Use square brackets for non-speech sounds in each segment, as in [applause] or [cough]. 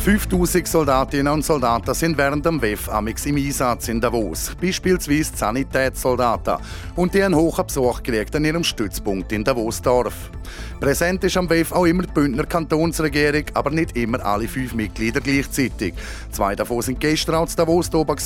5000 Soldatinnen und Soldaten sind während dem WEF amix im Einsatz in Davos, beispielsweise Sanitätssoldaten, und die einen hohen Besuch gekriegt an ihrem Stützpunkt in Davos-Dorf. Präsent ist am WEF auch immer die Bündner Kantonsregierung, aber nicht immer alle fünf Mitglieder gleichzeitig. Zwei davon sind gestern auch Davos oben.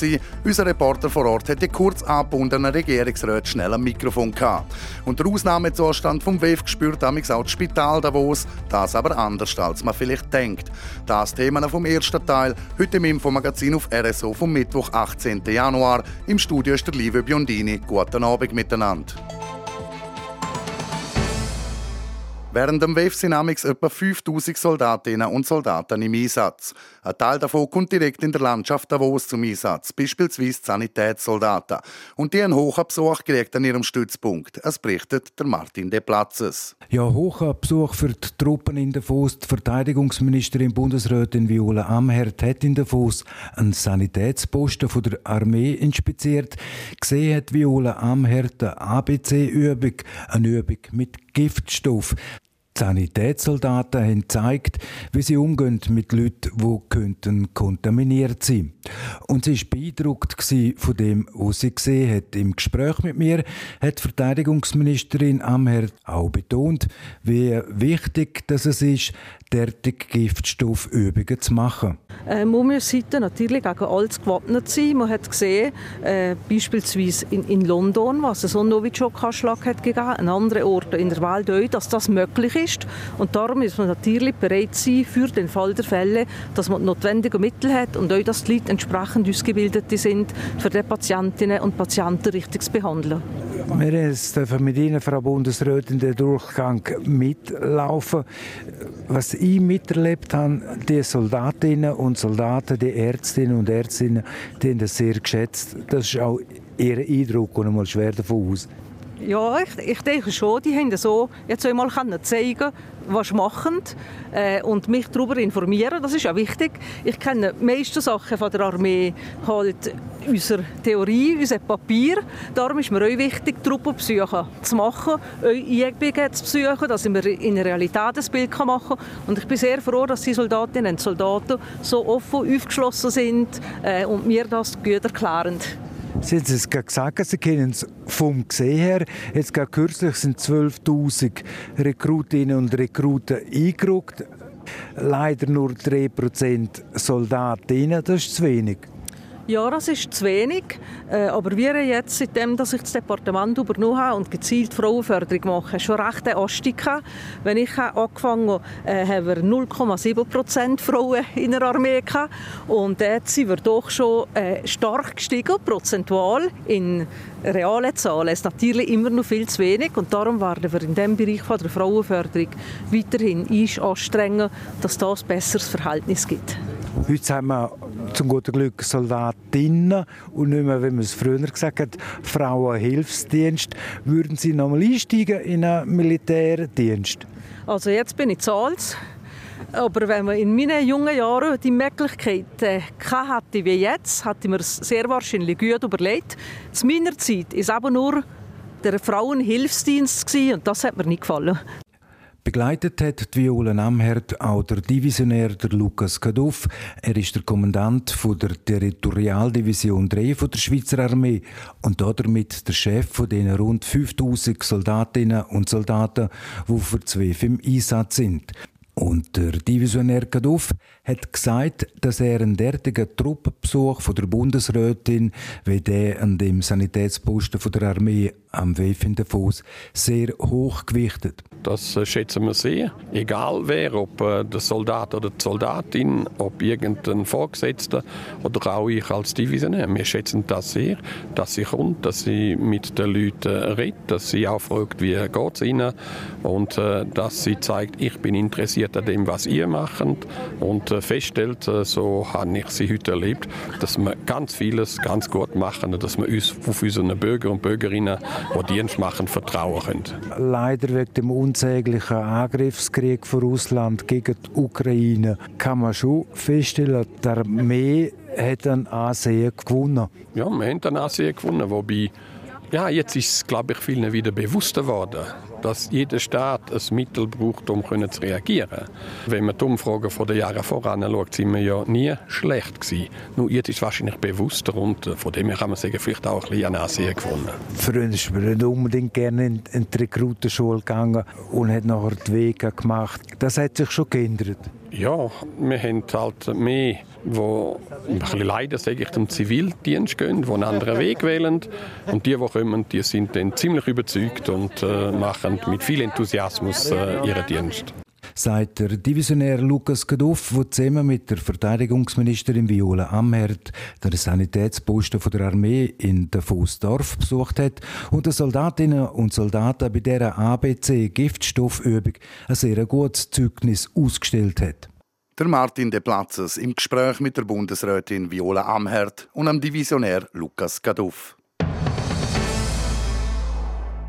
Unser Reporter vor Ort hat die kurz angebundenen Regierungsräte schnell am Mikrofon gehabt. Und der Ausnahmezustand vom WEF gespürt amix auch das Spital Davos, das aber anders als man vielleicht denkt. Das Thema vom ersten Teil, heute im Infomagazin auf RSO vom Mittwoch, 18. Januar. Im Studio ist der Liebe Biondini. Guten Abend miteinander. Während dem WEF sind etwa 5000 Soldatinnen und Soldaten im Einsatz. Ein Teil davon kommt direkt in der Landschaft Davos zum Einsatz, beispielsweise Sanitätssoldaten. Und die einen hohen Besuch gekriegt an ihrem Stützpunkt. Es berichtet der Martin De Platzes. Ja, hoher Besuch für die Truppen in Davos. Die Verteidigungsministerin Bundesrätin Viola Amherd hat in Davos einen Sanitätsposten von der Armee inspiziert. Gesehen hat Viola Amherd eine ABC-Übung, eine Übung mit Giftstoff. Sanitätssoldaten haben gezeigt, wie sie umgehen mit Leuten, die könnten kontaminiert sein Und sie war beeindruckt von dem, was sie gesehen hat. Im Gespräch mit mir hat Verteidigungsministerin Amher auch betont, wie wichtig dass es ist, derartige Giftstoffübungen zu machen. Äh, man muss natürlich gegen alles gewappnet sein. Man hat gesehen, äh, beispielsweise in, in London, was es einen Novichok-Anschlag hat gegeben, an anderen Orten in der Welt auch, dass das möglich ist. Und darum muss man natürlich bereit sein für den Fall der Fälle, dass man die notwendigen Mittel hat und auch, dass die Leute entsprechend ausgebildet sind, für die Patientinnen und Patienten richtig zu behandeln. Wir dürfen mit Ihnen, Frau Bundesrätin, den Durchgang mitlaufen. Was ich miterlebt habe, die Soldatinnen und Soldaten, die Ärztinnen und Ärztinnen, die haben das sehr geschätzt. Das ist auch Ihr Eindruck und einmal schwer davon aus. Ja, ich, ich denke schon, die haben so jetzt einmal zeigen was sie machen äh, und mich darüber informieren. Das ist ja wichtig. Ich kenne die meisten Sachen von der Armee, halt unsere Theorie, unser Papier. Darum ist mir auch wichtig, Truppenbesuche zu machen, Einübungen zu besuchen, dass wir in der Realität ein Bild machen kann. Und ich bin sehr froh, dass die Soldatinnen und Soldaten so offen aufgeschlossen sind äh, und mir das gut erklären. Sie haben es gerade gesagt, Sie kennen es vom Gesehen her. Jetzt gerade kürzlich sind 12'000 Rekrutinnen und Rekruten eingerückt. Leider nur 3% Soldatinnen, das ist zu wenig. Ja, das ist zu wenig. Äh, aber wir jetzt, seitdem dass ich das Departement übernommen habe und gezielt Frauenförderung mache, schon recht gehabt. Wenn ich angefangen habe, äh, haben wir 0,7 Prozent Frauen in der Armee gehabt. Und jetzt sind wir doch schon äh, stark gestiegen, prozentual in realen Zahlen. Es ist natürlich immer noch viel zu wenig und darum werden wir in diesem Bereich von der Frauenförderung weiterhin anstrengen, dass das ein besseres Verhältnis gibt. Heute haben wir zum guten Glück Soldatinnen und nicht mehr, wie man es früher gesagt hat, Frauenhilfsdienst. Würden Sie nochmal einsteigen in einen Militärdienst? Also jetzt bin ich Zahls. Aber wenn man in meinen jungen Jahren die Möglichkeit äh, hatte wie jetzt, hatte man es sehr wahrscheinlich gut überlegt. Zu meiner Zeit war es aber nur der Frauenhilfsdienst und das hat mir nicht gefallen. Begleitet hat die Viola Amherd auch der Divisionär der Lukas Kaduff. Er ist der Kommandant der Territorialdivision 3 von der Schweizer Armee und damit der Chef von den rund 5000 Soldatinnen und Soldaten, die für zwei im Einsatz sind. Und der Divisionär Kaduff hat gesagt, dass er einen derartigen Truppenbesuch von der Bundesrätin wie der an dem Sanitätsposten von der Armee am WF in Davos sehr hoch gewichtet. Das äh, schätzen wir sehr. Egal wer, ob äh, der Soldat oder die Soldatin, ob irgendein Vorgesetzter oder auch ich als Divisionär. Wir schätzen das sehr, dass sie kommt, dass sie mit den Leuten redet, dass sie auch fragt, wie geht es ihnen und äh, dass sie zeigt, ich bin interessiert an dem, was ihr macht und feststellt, so habe ich sie heute erlebt, dass wir ganz vieles ganz gut machen und dass wir uns auf unsere Bürger und Bürgerinnen die Dienst machen, vertrauen können. Leider wegen dem unsäglichen Angriffskrieg von Russland gegen die Ukraine kann man schon feststellen, die Armee hat an Ansehen gewonnen. Ja, wir haben an Ansehen gewonnen, wobei ja, jetzt ist es, glaube ich, vielen wieder bewusster geworden, dass jeder Staat ein Mittel braucht, um zu reagieren. Wenn man die Umfragen von den Jahren voran schaut, sind wir ja nie schlecht gewesen. Nur jetzt ist es wahrscheinlich bewusster und äh, von dem her kann man sagen, vielleicht auch ein bisschen an Ansehen gewonnen. Früher ist man nicht unbedingt gerne in, in die Rekrutenschule gegangen und hat nachher die Wege gemacht. Das hat sich schon geändert. Ja, wir haben halt mehr, die ein bisschen leiden, sage ich, zum Zivildienst gehen, die einen anderen Weg wählen. Und die, die kommen, die sind dann ziemlich überzeugt und äh, machen mit viel Enthusiasmus äh, ihren Dienst sagt der Divisionär Lukas Gaduff, der zusammen mit der Verteidigungsministerin Viola Amherd den Sanitätsposten der Armee in Davosdorf besucht hat und den Soldatinnen und Soldaten bei dieser ABC-Giftstoffübung ein sehr gutes Zeugnis ausgestellt hat. Der Martin de Platzes im Gespräch mit der Bundesrätin Viola Amherd und dem Divisionär Lukas Gaduff.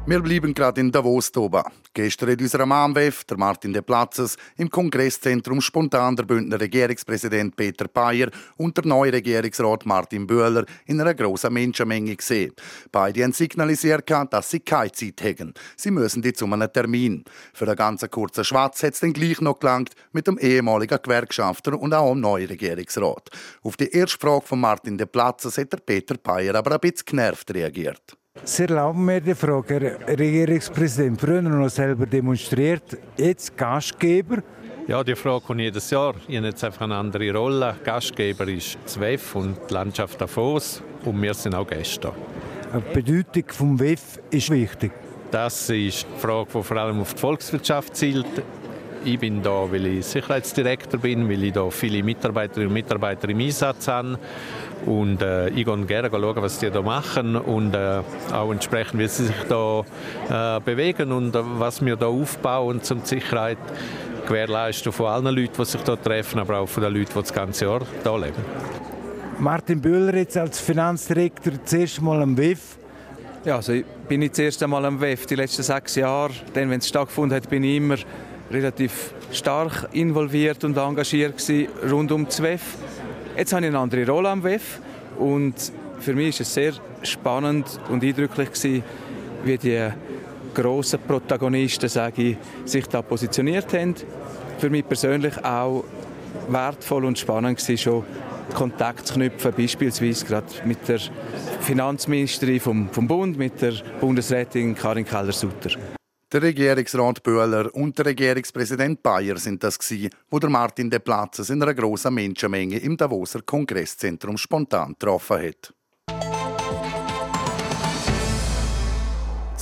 Wir bleiben gerade in Davos oben. Gestern hat unser Amwef, der Martin de Platzes, im Kongresszentrum spontan der Bündner Regierungspräsident Peter Bayer und der neue Regierungsrat Martin Böhler in einer grossen Menschenmenge gesehen. Beide haben signalisiert, dass sie keine Zeit haben. Sie müssen die zu einem Termin. Für einen ganz kurzen Schwatz hat es dann gleich noch gelangt mit dem ehemaligen Gewerkschafter und auch dem neuen Regierungsrat. Auf die erste Frage von Martin de Platzes hat der Peter Bayer aber ein bisschen genervt reagiert. Sie erlauben mir die Frage, Herr Regierungspräsident, früher noch selber demonstriert, jetzt Gastgeber. Ja, die Frage kommt jedes Jahr. Ich habe jetzt einfach eine andere Rolle. Gastgeber ist das WEF und die Landschaft Davos und wir sind auch Gäste. Die Bedeutung des WEF ist wichtig. Das ist die Frage, die vor allem auf die Volkswirtschaft zielt. Ich bin da, weil ich Sicherheitsdirektor bin, weil ich da viele Mitarbeiterinnen und Mitarbeiter im Einsatz habe. Und äh, ich gehe gerne schauen, was die da machen und äh, auch entsprechend, wie sie sich da äh, bewegen und äh, was wir da aufbauen, um die Sicherheit gewährleisten von allen Leuten, die sich da treffen, aber auch von den Leuten, die das ganze Jahr hier leben. Martin Bühler jetzt als Finanzdirektor zuerst mal am WIF. Ja, also ich bin nicht das erste Mal am WEF, die letzten sechs Jahre. Dann, wenn es stattgefunden hat, bin ich immer relativ stark involviert und engagiert gewesen, rund um das WEF. Jetzt habe ich eine andere Rolle am WEF und für mich ist es sehr spannend und eindrücklich gewesen, wie die grossen Protagonisten, sage ich, sich da positioniert haben. Für mich persönlich auch wertvoll und spannend war schon Kontakt zu knüpfen, beispielsweise gerade mit der Finanzministerin vom, vom Bund, mit der Bundesrätin Karin Keller-Sutter. Der Regierungsrat Böhler und der Regierungspräsident Bayer sind das gsi, wo der Martin de Platzes in einer grossen Menschenmenge im Davoser Kongresszentrum spontan getroffen hat.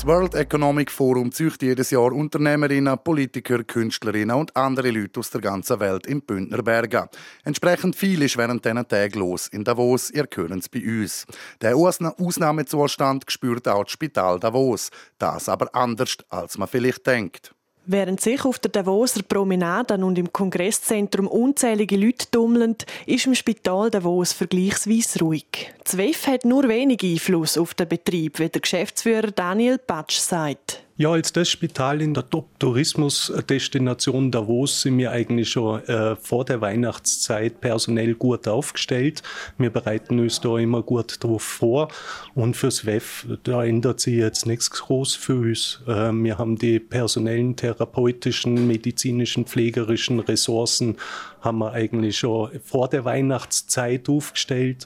Das World Economic Forum zücht jedes Jahr Unternehmerinnen, Politiker, Künstlerinnen und andere Leute aus der ganzen Welt im Bündner Bergen. Entsprechend viel ist während diesen Tagen los in Davos, ihr hört es bei uns. Der Ausnahmezustand spürt auch das Spital Davos. Das aber anders, als man vielleicht denkt. Während sich auf der Davoser Promenade und im Kongresszentrum unzählige Leute tummeln, ist im Spital Davos vergleichsweise ruhig. Das WEF hat nur wenig Einfluss auf den Betrieb, wie der Geschäftsführer Daniel Patsch sagt. Ja, als das Spital in der Top-Tourismus-Destination Davos sind wir eigentlich schon äh, vor der Weihnachtszeit personell gut aufgestellt. Wir bereiten uns da immer gut darauf vor. Und fürs WEF, da ändert sich jetzt nichts groß für uns. Äh, wir haben die personellen, therapeutischen, medizinischen, pflegerischen Ressourcen haben wir eigentlich schon vor der Weihnachtszeit aufgestellt.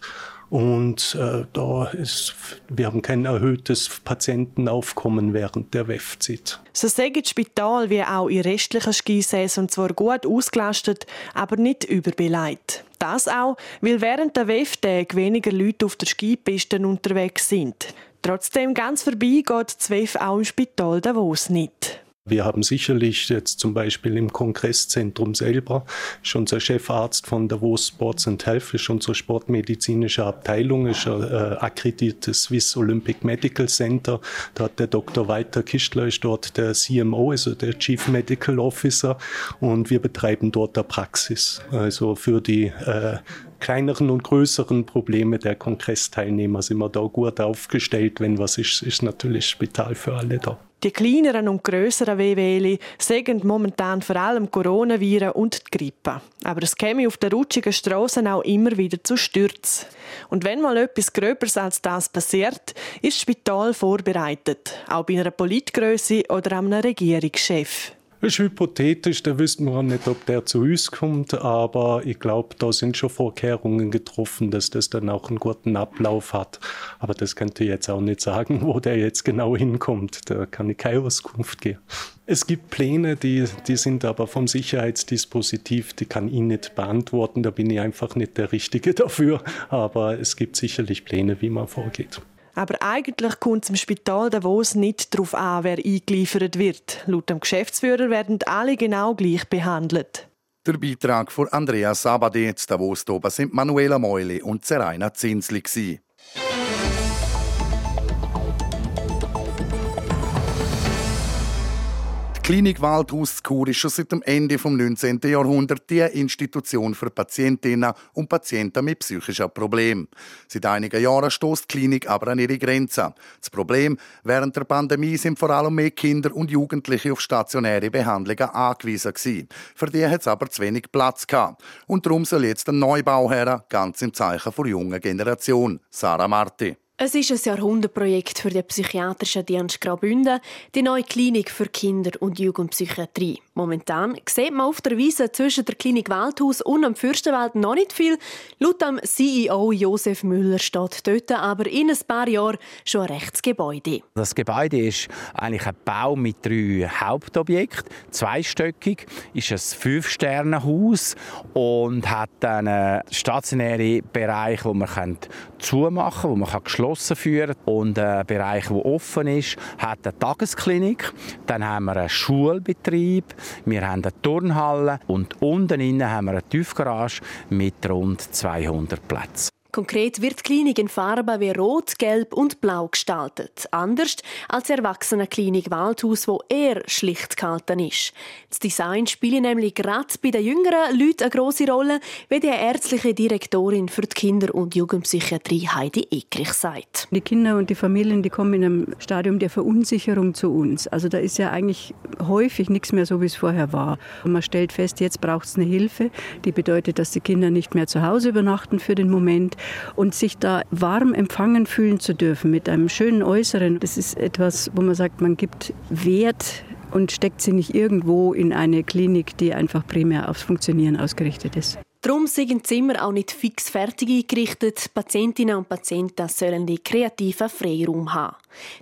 Und äh, da ist, wir haben kein erhöhtes Patientenaufkommen während der WEF-Zeit. So sagen das Spital wie auch in restlichen Skisaison zwar gut ausgelastet, aber nicht überbeleidigt. Das auch, weil während der WEF-Tage weniger Leute auf der Skipiste unterwegs sind. Trotzdem ganz vorbei geht das WEF auch im Spital Davos nicht. Wir haben sicherlich jetzt zum Beispiel im Kongresszentrum selber, ist unser Chefarzt von Davos Sports and Health, ist unsere sportmedizinische Abteilung, ist ein äh, akkreditiertes Swiss Olympic Medical Center. Da hat der Dr. Walter Kistler ist dort der CMO, also der Chief Medical Officer und wir betreiben dort eine Praxis. Also für die äh, kleineren und größeren Probleme der Kongressteilnehmer sind wir da gut aufgestellt. Wenn was ist, ist natürlich Spital für alle da. Die kleineren und grösseren WWL sagen momentan vor allem Coronaviren und die Grippe. Aber es käme auf den rutschigen Strassen auch immer wieder zu Stürzen. Und wenn mal etwas Gröberes als das passiert, ist das Spital vorbereitet. Auch bei einer Politgröße oder einem Regierungschef. Das ist hypothetisch, da wüssten wir nicht, ob der zu uns kommt, aber ich glaube, da sind schon Vorkehrungen getroffen, dass das dann auch einen guten Ablauf hat. Aber das könnte ich jetzt auch nicht sagen, [laughs] wo der jetzt genau hinkommt. Da kann ich keine Auskunft geben. Es gibt Pläne, die, die sind aber vom Sicherheitsdispositiv, die kann ich nicht beantworten, da bin ich einfach nicht der Richtige [laughs] dafür. Aber es gibt sicherlich Pläne, wie man vorgeht. Aber eigentlich kommt es im Spital Davos nicht darauf an, wer eingeliefert wird. Laut dem Geschäftsführer werden alle genau gleich behandelt. Der Beitrag von Andrea Sabade Davos oben sind Manuela Meuli und Seraina Zinsli. Klinik Waldhaus Chur ist schon seit dem Ende des 19. Jahrhunderts die Institution für Patientinnen und Patienten mit psychischen Problemen. Seit einigen Jahren stößt die Klinik aber an ihre Grenzen. Das Problem, während der Pandemie sind vor allem mehr Kinder und Jugendliche auf stationäre Behandlungen angewiesen gewesen. Für die hat es aber zu wenig Platz gehabt. Und darum soll jetzt ein Neubau her, ganz im Zeichen der jungen Generation. Sarah Marti. Es ist ein Jahrhundertprojekt für den psychiatrischen Dienst Graubünden, die neue Klinik für Kinder- und Jugendpsychiatrie. Momentan sieht man auf der Wiese zwischen der Klinik Waldhaus und dem Fürstenwald noch nicht viel. Laut dem CEO Josef Müller steht dort aber in ein paar Jahren schon ein Rechtsgebäude. Das Gebäude ist eigentlich ein Bau mit drei Hauptobjekten. Zweistöckig ist ein Fünf-Sterne-Haus und hat einen stationären Bereich, wo man zumachen kann, wo man geschlossen führen kann. Und ein Bereich, der offen ist, hat eine Tagesklinik. Dann haben wir einen Schulbetrieb, wir haben eine Turnhalle und unten innen haben wir eine Tiefgarage mit rund 200 Plätzen. Konkret wird die Klinik in Farben wie Rot, Gelb und Blau gestaltet. Anders als die Erwachsenenklinik Waldhaus, wo eher schlicht gehalten ist. Das Design spielt nämlich gerade bei den jüngeren Leuten eine grosse Rolle, wie die ärztliche Direktorin für die Kinder- und Jugendpsychiatrie Heidi Ekrich sagt. Die Kinder und die Familien, die kommen in einem Stadium der Verunsicherung zu uns. Also da ist ja eigentlich häufig nichts mehr so, wie es vorher war. Und man stellt fest, jetzt braucht es eine Hilfe. Die bedeutet, dass die Kinder nicht mehr zu Hause übernachten für den Moment und sich da warm empfangen fühlen zu dürfen mit einem schönen Äußeren, das ist etwas, wo man sagt, man gibt Wert und steckt sie nicht irgendwo in eine Klinik, die einfach primär aufs Funktionieren ausgerichtet ist. Darum sind Zimmer auch nicht fix fertig eingerichtet. Patientinnen und Patienten sollen die kreativen Freiraum haben.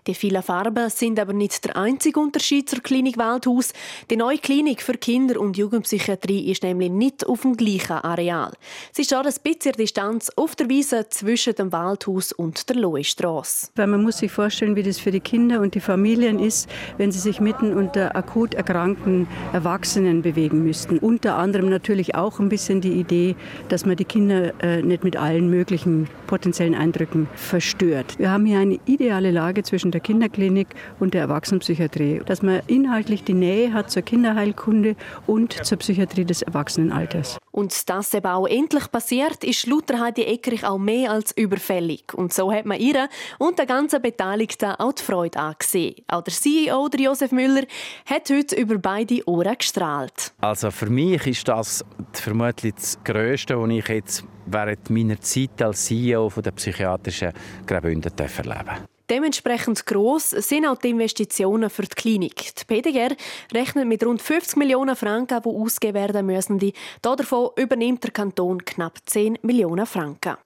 Die vielen Farben sind aber nicht der einzige Unterschied zur Klinik Waldhaus. Die neue Klinik für Kinder- und Jugendpsychiatrie ist nämlich nicht auf dem gleichen Areal. Sie steht ein bisschen Distanz auf der Wiese zwischen dem Waldhaus und der Loestrasse. Man muss sich vorstellen, wie das für die Kinder und die Familien ist, wenn sie sich mitten unter akut erkrankten Erwachsenen bewegen müssten. Unter anderem natürlich auch ein bisschen die Idee, dass man die Kinder äh, nicht mit allen möglichen potenziellen Eindrücken verstört. Wir haben hier eine ideale Lage zwischen der Kinderklinik und der Erwachsenenpsychiatrie, dass man inhaltlich die Nähe hat zur Kinderheilkunde und zur Psychiatrie des Erwachsenenalters. Und dass der Bau endlich passiert, ist laut Heidi Eckerich auch mehr als überfällig. Und so hat man ihr und der ganzen Beteiligten auch die Freude angesehen. Auch der CEO, der Josef Müller, hat heute über beide Ohren gestrahlt. Also für mich ist das vermutlich das Größte, was ich jetzt während meiner Zeit als CEO der psychiatrischen Graubünden erleben Dementsprechend gross sind auch die Investitionen für die Klinik. Die PDG rechnet mit rund 50 Millionen Franken, die ausgegeben werden müssen. Davon übernimmt der Kanton knapp 10 Millionen Franken.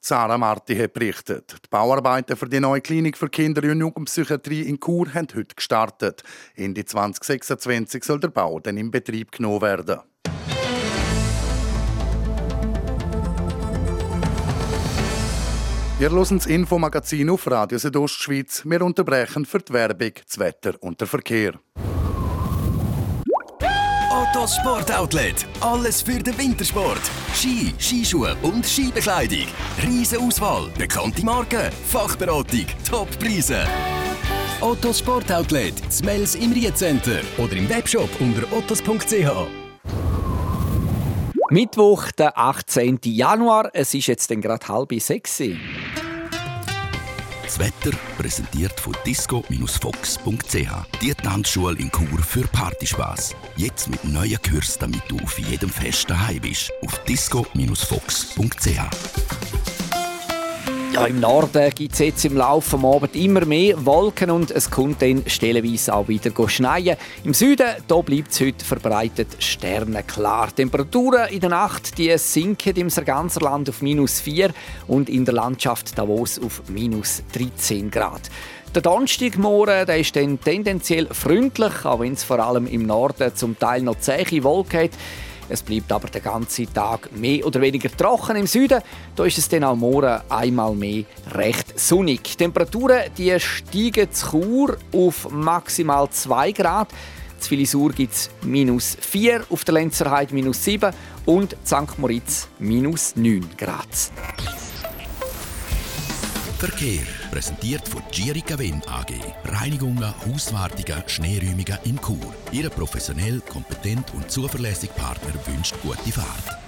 Sarah Marti hat berichtet. Die Bauarbeiten für die neue Klinik für Kinder- und Jugendpsychiatrie in Chur haben heute gestartet. Ende 2026 soll der Bau dann in Betrieb genommen werden. Wir hören das Infomagazin auf Radio Südostschweiz. Wir unterbrechen für die Werbung, das Wetter und den Verkehr. Autos Sport Outlet. Alles für den Wintersport. Ski, Skischuhe und Skibekleidung. Riese Auswahl, bekannte Marken, Fachberatung, Top-Preise. Ottos Sport Outlet, Smells im Riecenter oder im Webshop unter ottos.ch. Mittwoch, der 18. Januar. Es ist jetzt gerade halb sechs. Das Wetter präsentiert von disco-fox.ch. Die Tanzschule in Chur für Partyspaß. Jetzt mit neuen Kürzen, damit du auf jedem Fest daheim bist. Auf disco-fox.ch. Ja, Im Norden gibt es jetzt im Laufe des Abends immer mehr Wolken und es kommt dann stellenweise auch wieder schneien. Im Süden da bleibt es heute verbreitet sternenklar. Temperaturen in der Nacht die sinken im ganzen Land auf minus 4 und in der Landschaft Davos auf minus 13 Grad. Der Donnerstagmorgen der ist dann tendenziell freundlich, auch wenn es vor allem im Norden zum Teil noch zähe Wolken hat. Es bleibt aber den ganzen Tag mehr oder weniger trocken im Süden. Da ist es dann auch morgen einmal mehr recht sonnig. Die Temperaturen die steigen zu Chur auf maximal 2 Grad. Zu Filisur gibt es minus 4, auf der Lenzerheide minus 7 und St. Moritz minus 9 Grad. Verkehr präsentiert von Girica Win AG. Reinigungen, Hauswartungen, Schneeräumungen in Chur. Ihre professionell, kompetent und zuverlässige Partner wünscht gute Fahrt.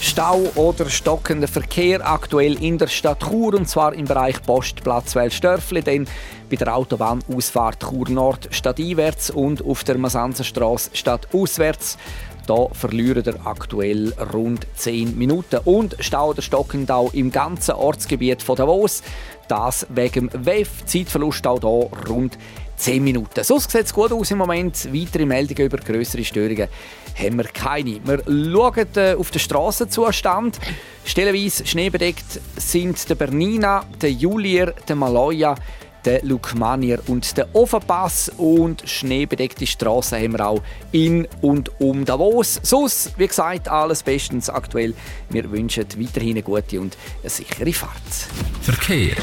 Stau oder stockender Verkehr aktuell in der Stadt Chur und zwar im Bereich Postplatz Welsdörfli, denn bei der Autobahnausfahrt Chur Nord stadteinwärts und auf der Masanzerstraße stadtauswärts. Da verlieren wir aktuell rund 10 Minuten. Und Stau oder stockend auch im ganzen Ortsgebiet von Davos. Das wegen dem WEF. Zeitverlust auch hier rund 10 Minuten. Sonst sieht es gut aus im Moment. Weitere Meldungen über größere Störungen haben wir keine. Wir schauen äh, auf den Strassenzustand. Stellenweise schneebedeckt sind der Bernina, der Julier, der Maloja, der Lukmanier und der Offenpass. Und schneebedeckte Straßen haben wir auch in und um Davos. Sonst, wie gesagt, alles bestens aktuell. Wir wünschen weiterhin eine gute und eine sichere Fahrt. Verkehr.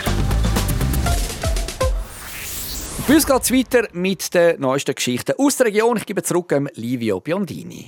Bei uns geht es weiter mit den neuesten Geschichten aus der Region. Ich gebe zurück an Livio Biondini.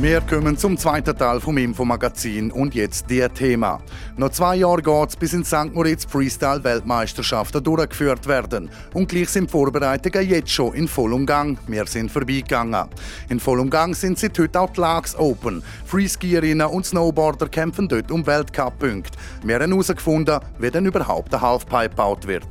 Wir kommen zum zweiten Teil vom Infomagazin und jetzt die Thema. Noch zwei Jahre geht es, bis in St. Moritz Freestyle-Weltmeisterschaften durchgeführt werden. Und gleich sind die Vorbereitungen jetzt schon in vollem Gang. Wir sind vorbeigegangen. In vollem Gang sind seit heute auch die Lags Open. Freeskierinnen und Snowboarder kämpfen dort um Weltcup-Punkte. Wir haben herausgefunden, wie denn überhaupt der Halfpipe gebaut wird.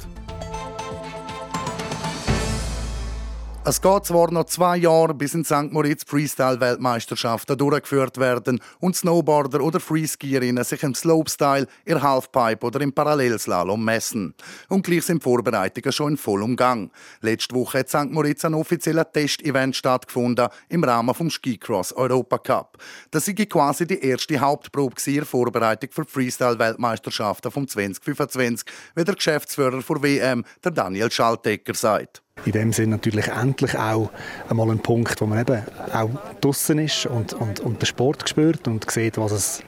Es geht zwar noch zwei Jahre, bis in St. Moritz Freestyle-Weltmeisterschaften durchgeführt werden und Snowboarder oder Freeskierinnen sich im Slopestyle, im Halfpipe oder im Parallelslalom messen. Und gleich sind Vorbereitungen schon in vollem Gang. Letzte Woche hat St. Moritz ein offizieller Testevent stattgefunden im Rahmen vom Skicross Europa Cup. Das war quasi die erste Hauptprobe in Vorbereitung für Freestyle-Weltmeisterschaften vom 2025, wie der Geschäftsführer der WM, der Daniel Schaltegger, sagt in dem Sinn natürlich endlich auch einmal ein Punkt, wo man eben auch draußen ist und, und, und den Sport spürt und sieht, was es,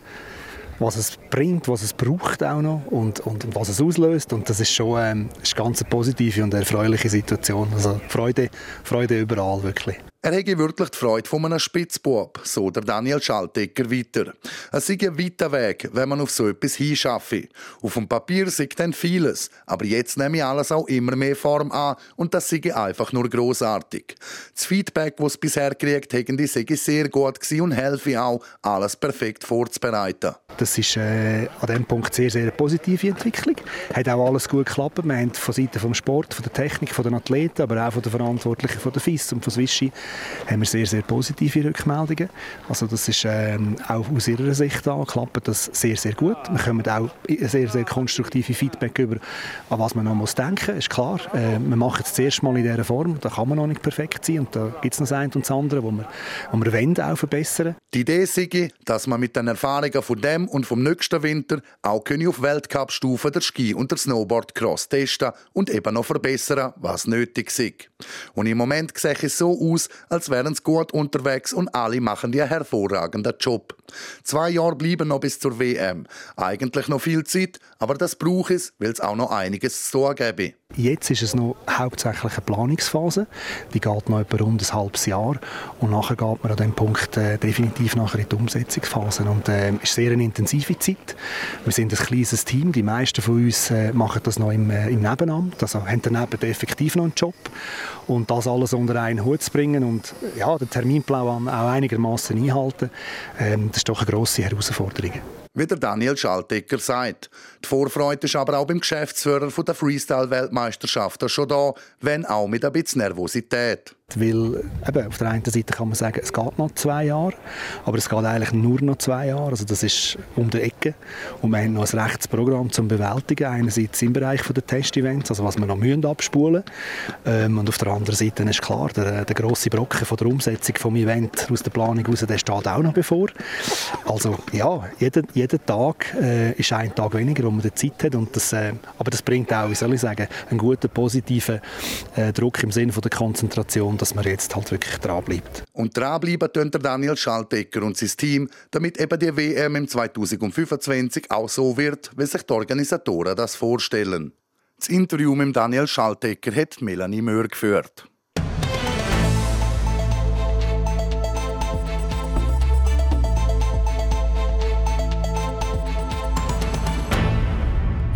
was es bringt, was es braucht auch noch und, und, und was es auslöst. Und das ist schon ähm, ist ganz eine positive und erfreuliche Situation. Also Freude, Freude überall wirklich. Er hätte wirklich die Freude von einem Spitzbub, so der Daniel Schaltegger weiter. Es sei ein weiter Weg, wenn man auf so etwas hinschaffe. Auf dem Papier sieht dann vieles, aber jetzt nehme ich alles auch immer mehr Form an und das sei einfach nur großartig. Das Feedback, das es bisher gekriegt haben, die sei sehr gut und helfe auch, alles perfekt vorzubereiten. Das ist äh, an diesem Punkt sehr, sehr positive Entwicklung. Hat auch alles gut geklappt. Wir haben von Seiten vom Sport, von der Technik, von den Athleten, aber auch von den Verantwortlichen von der FIS und von Swissi haben wir sehr, sehr positive Rückmeldungen. Also das ist ähm, auch aus ihrer Sicht da, klappt das sehr, sehr gut. Wir kommen auch sehr, sehr konstruktive Feedback über, an was man noch muss denken muss. Ist klar, äh, wir machen es zuerst mal in dieser Form, da kann man noch nicht perfekt sein und da gibt es noch das eine und das andere, wo wir, wo wir wollen, auch verbessern. Die Idee ist, dass man mit den Erfahrungen von dem und vom nächsten Winter auch auf Weltcup-Stufe der Ski- und der Snowboard-Cross testen und eben noch verbessern, was nötig ist. Und im Moment sieht es so aus, als wären sie gut unterwegs und alle machen einen hervorragenden Job. Zwei Jahre bleiben noch bis zur WM. Eigentlich noch viel Zeit, aber das braucht es, weil es auch noch einiges zu tun gäbe. Jetzt ist es noch hauptsächlich eine Planungsphase. Die geht noch etwa rund ein halbes Jahr. Und nachher geht man an dem Punkt äh, definitiv nachher in die Umsetzungsphase. Und es äh, ist sehr eine intensive Zeit. Wir sind ein kleines Team. Die meisten von uns äh, machen das noch im, äh, im Nebenamt. Also haben daneben effektiv noch einen Job. Und das alles unter einen Hut zu bringen und ja, den Terminplan auch einigermaßen einhalten, ähm, das ist doch eine grosse Herausforderung wie der Daniel Schaltecker sagt. Die Vorfreude ist aber auch beim Geschäftsführer der Freestyle-Weltmeisterschaft schon da, wenn auch mit ein bisschen Nervosität. Weil eben, auf der einen Seite kann man sagen, es geht noch zwei Jahre, aber es geht eigentlich nur noch zwei Jahre. Also das ist um die Ecke. Und wir haben noch ein Rechtsprogramm zum Bewältigen. Einerseits im Bereich der Test-Events, also was wir noch müssen abspulen ähm, Und auf der anderen Seite ist klar, der, der grosse Brocken von der Umsetzung des Events aus der Planung heraus, der steht auch noch bevor. Also ja, jeder, jeder Tag äh, ist ein Tag weniger, wo man die Zeit hat. Und das, äh, aber das bringt auch, wie soll ich sagen, einen guten, positiven äh, Druck im Sinne der Konzentration dass man jetzt halt wirklich dranbleibt. Und dranbleiben tun Daniel Schaltecker und sein Team, damit eben die WM im 2025 auch so wird, wie sich die Organisatoren das vorstellen. Das Interview mit Daniel Schaltecker hat Melanie Möhr geführt.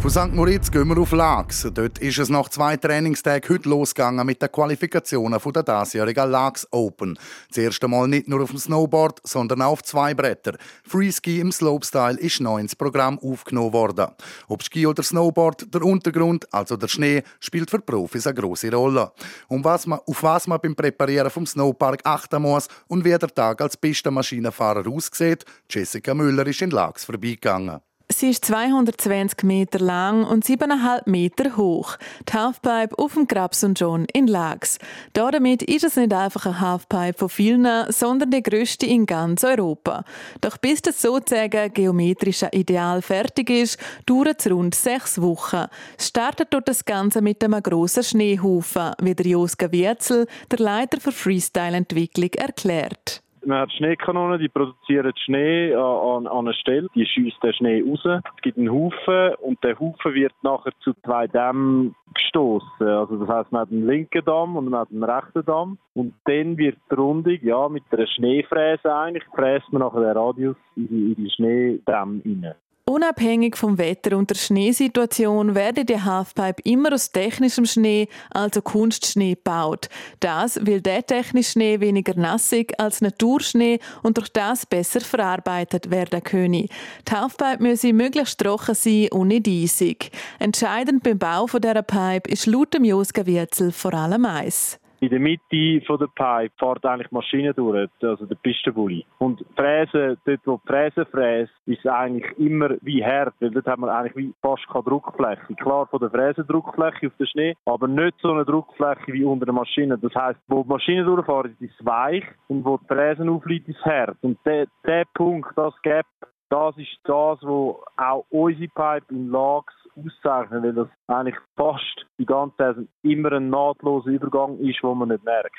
Von St. Moritz gehen wir auf Lax. Dort ist es nach zwei Trainingstagen heute losgegangen mit den Qualifikationen der diesjährigen Lax Open. Das erste Mal nicht nur auf dem Snowboard, sondern auch auf zwei Bretter. Freeski im Slopestyle ist neu ins Programm aufgenommen worden. Ob Ski oder Snowboard, der Untergrund, also der Schnee, spielt für Profis eine große Rolle. Um was man, auf was man beim Präparieren vom Snowpark achten muss und wie der Tag als Pistenmaschinenfahrer aussieht, Jessica Müller ist in Lax vorbeigegangen. Sie ist 220 Meter lang und 7,5 Meter hoch. Die Halfpipe auf dem Grabs und John in Lags. Damit ist es nicht einfach eine Halfpipe von vielen, sondern die grösste in ganz Europa. Doch bis das sozusagen geometrische Ideal fertig ist, dauert es rund sechs Wochen. Startet dort das Ganze mit einem grossen Schneehaufen, wie der Joska Wietzel, der Leiter für Freestyle-Entwicklung, erklärt. Man hat Schneekanonen, die produzieren Schnee an, an einer Stelle, die schießt den Schnee raus. Es gibt einen Haufen und der Haufen wird nachher zu zwei Dämmen gestoßen. Also das heißt, man hat einen linken Damm und man hat einen rechten Damm und dann wird die Rundung, ja, mit einer Schneefräse eigentlich, fräst man nachher den Radius in die, in die Schneedämme rein. Unabhängig vom Wetter und der Schneesituation werde die Halfpipe immer aus technischem Schnee, also Kunstschnee, gebaut. Das, weil der technische Schnee weniger nassig als Naturschnee und durch das besser verarbeitet werden könne. Die Halfpipe müsse möglichst trocken sein und nicht eisig. Entscheidend beim Bau dieser Pipe ist laut dem Joska vor allem eins in der Mitte von der Pipe fährt eigentlich die Maschine durch, also der Pistenbully. Und die Fräse, dort wo die Fräse fräst, ist eigentlich immer wie hart, weil dort haben wir eigentlich wie fast keine Druckfläche. Klar von der Fräse Druckfläche auf den Schnee, aber nicht so eine Druckfläche wie unter der Maschine. Das heisst, wo die Maschine durchfährt, ist es weich und wo die Fräse aufliegt, ist es hart. Und der, der Punkt, das Gap, das ist das, wo auch unsere Pipe in Lags auszeichnen, weil das eigentlich fast die ganze Zeit immer ein nahtloser Übergang ist, wo man nicht merkt.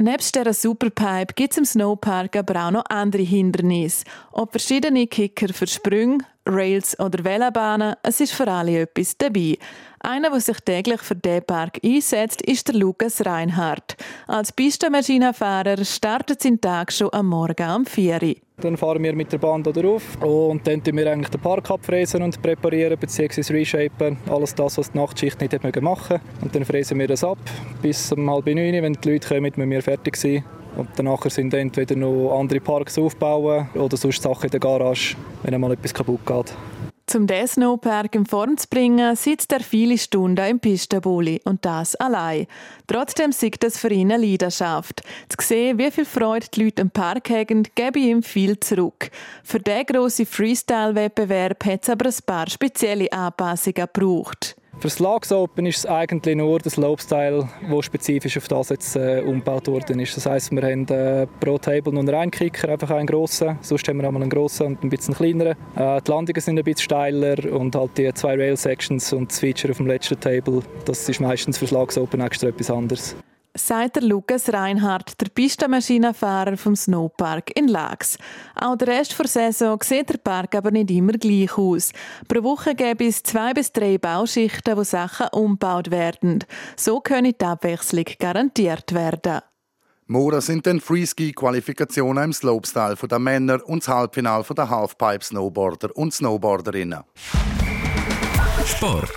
Nebst dieser Superpipe gibt es im Snowpark aber auch noch andere Hindernisse. Ob verschiedene Kicker für Sprünge, Rails oder Velobahnen, es ist für alle etwas dabei. Einer, der sich täglich für diesen Park einsetzt, ist der Lukas Reinhardt. Als Pistenmaschinenfahrer startet sein Tag schon am Morgen um 4 Uhr. Dann fahren wir mit der Bahn da drauf und dann tun wir eigentlich den Park abfräsen und präparieren bzw. reshapen. Alles das, was die Nachtschicht nicht machen konnte. Und dann fräsen wir das ab bis um halb neun, wenn die Leute kommen, müssen wir fertig sein. Und danach sind entweder noch andere Parks aufbauen oder sonst Sachen in der Garage, wenn einmal etwas kaputt geht. Um diesen Snowpark in Form zu bringen, sitzt er viele Stunden im Pistenbully und das allein. Trotzdem sieht das für ihn eine Leidenschaft. Zu sehen, wie viel Freude die Leute im Park haben, gebe ihm viel zurück. Für diesen grossen Freestyle-Wettbewerb hat es aber ein paar spezielle Anpassungen gebraucht. Für das Lags Open ist es eigentlich nur das Slopestyle, das spezifisch auf das jetzt äh, umgebaut worden ist. Das heisst, wir haben äh, pro Table nur einen Kicker, einfach einen grossen. Sonst haben wir einmal einen grossen und ein bisschen kleineren. Äh, die Landungen sind ein bisschen steiler und halt die zwei Rail Sections und das Feature auf dem letzten Table, das ist meistens für das Lags Open extra etwas anderes sagt der Lukas Reinhardt, der Pistenmaschinenfahrer vom Snowpark in Lax. Auch der Rest der Saison sieht der Park aber nicht immer gleich aus. Pro Woche gäbe es zwei bis drei Bauschichten, wo Sachen umgebaut werden. So könne die Abwechslung garantiert werden. Morgen sind dann Freeski-Qualifikationen im Slopestyle der Männer und das Halbfinale der Halfpipe-Snowboarder und Snowboarderinnen. Sport.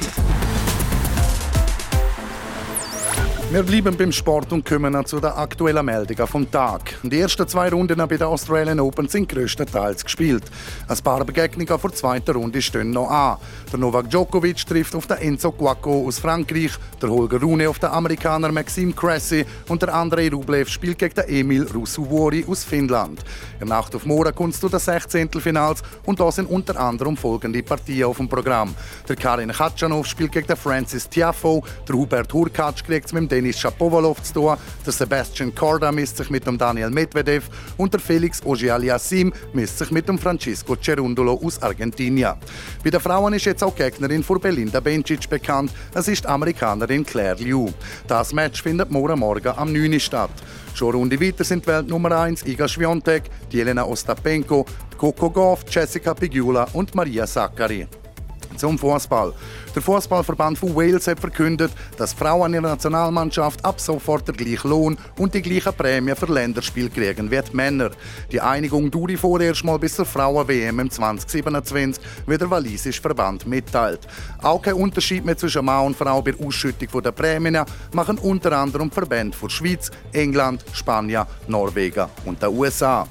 Wir bleiben beim Sport und kommen zu den aktuellen Meldungen vom Tag. Die ersten zwei Runden bei der Australian Open sind größtenteils gespielt. Ein paar Begegnungen vor der zweiten Runde stehen noch an. Der Novak Djokovic trifft auf den Enzo Guacco aus Frankreich, der Holger Rune auf den Amerikaner Maxime Cressy und der Andrei Rublev spielt gegen den Emil Rusuvuori aus Finnland. In der Nacht auf morgen kommt es zu den 16. Finals und da sind unter anderem folgende Partien auf dem Programm. Der Karin Khatschanov spielt gegen den Francis Tiafo, der Hubert Hurkacz kriegt mit dem Denis Shapovalov zu tun, der Sebastian Korda misst sich mit dem Daniel Medvedev und der Felix Auger-Aliassime misst sich mit dem Francisco Cerundolo aus Argentinien. Bei den Frauen ist jetzt auch Gegnerin von Belinda Bencic bekannt. Es ist Amerikanerin Claire Liu. Das Match findet morgen Morgen am 9. Uhr statt. Schon eine Runde weiter sind Welt Nummer 1 Iga Swiatek, Jelena Ostapenko, Coco Gauff, Jessica Pigula und Maria Sakkari. Zum Fußball. Der Fußballverband von Wales hat verkündet, dass Frauen in der Nationalmannschaft ab sofort den gleichen Lohn und die gleichen Prämie für Länderspiel kriegen wie die Männer. Die Einigung dauert vorerst mal bis zur Frauen-WM im 2027, wie der walisische Verband mitteilt. Auch kein Unterschied mehr zwischen Mann und Frau bei der Ausschüttung der Prämien machen unter anderem Verbände von Schweiz, England, Spanien, Norwegen und den USA.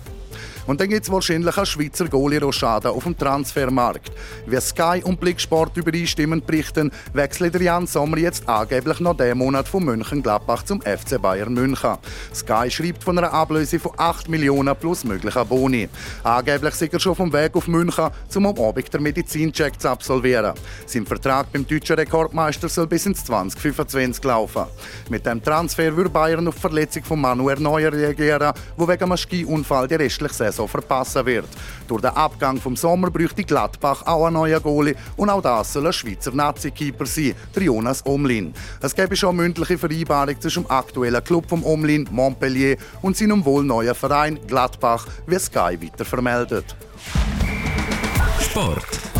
Und dann gibt es wahrscheinlich einen Schweizer Goalie-Rochade auf dem Transfermarkt. Wie Sky und Blicksport übereinstimmend berichten, wechselt Jan Sommer jetzt angeblich noch diesen Monat von München-Gladbach zum FC Bayern München. Sky schreibt von einer Ablöse von 8 Millionen plus möglicher Boni. Angeblich ist er schon vom Weg auf München, um am Abend den Medizincheck zu absolvieren. Sein Vertrag beim deutschen Rekordmeister soll bis ins 2025 laufen. Mit dem Transfer würde Bayern auf die Verletzung von Manuel Neuer reagieren, wo wegen einem Skiunfall die restliche Saison verpassen wird. Durch den Abgang vom Sommer bräuchte Gladbach auch einen neuen Goalie und auch das soll ein Schweizer Nazi-Keeper sein, der Jonas Omlin. Es gäbe schon eine mündliche Vereinbarung zwischen dem aktuellen Club vom Omlin, Montpellier, und seinem wohl neuen Verein Gladbach, wie Sky weiter vermeldet. Sport.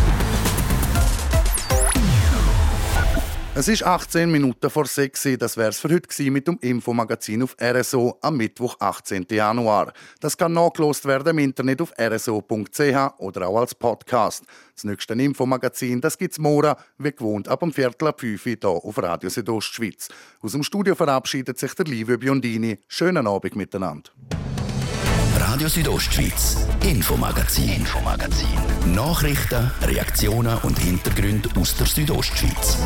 Es ist 18 Minuten vor 6 Uhr. Das wär's für heute mit dem Infomagazin auf RSO am Mittwoch, 18. Januar. Das kann nachgelost werden im Internet auf rso.ch oder auch als Podcast. Das nächste Infomagazin, das gibt's morgen, wie gewohnt, ab dem Viertel ab 5 Uhr hier auf Radio Südostschweiz. Aus dem Studio verabschiedet sich der liebe Biondini. Schönen Abend miteinander. Radio Südostschweiz, Infomagazin, Infomagazin. Nachrichten, Reaktionen und Hintergründe aus der Südostschweiz.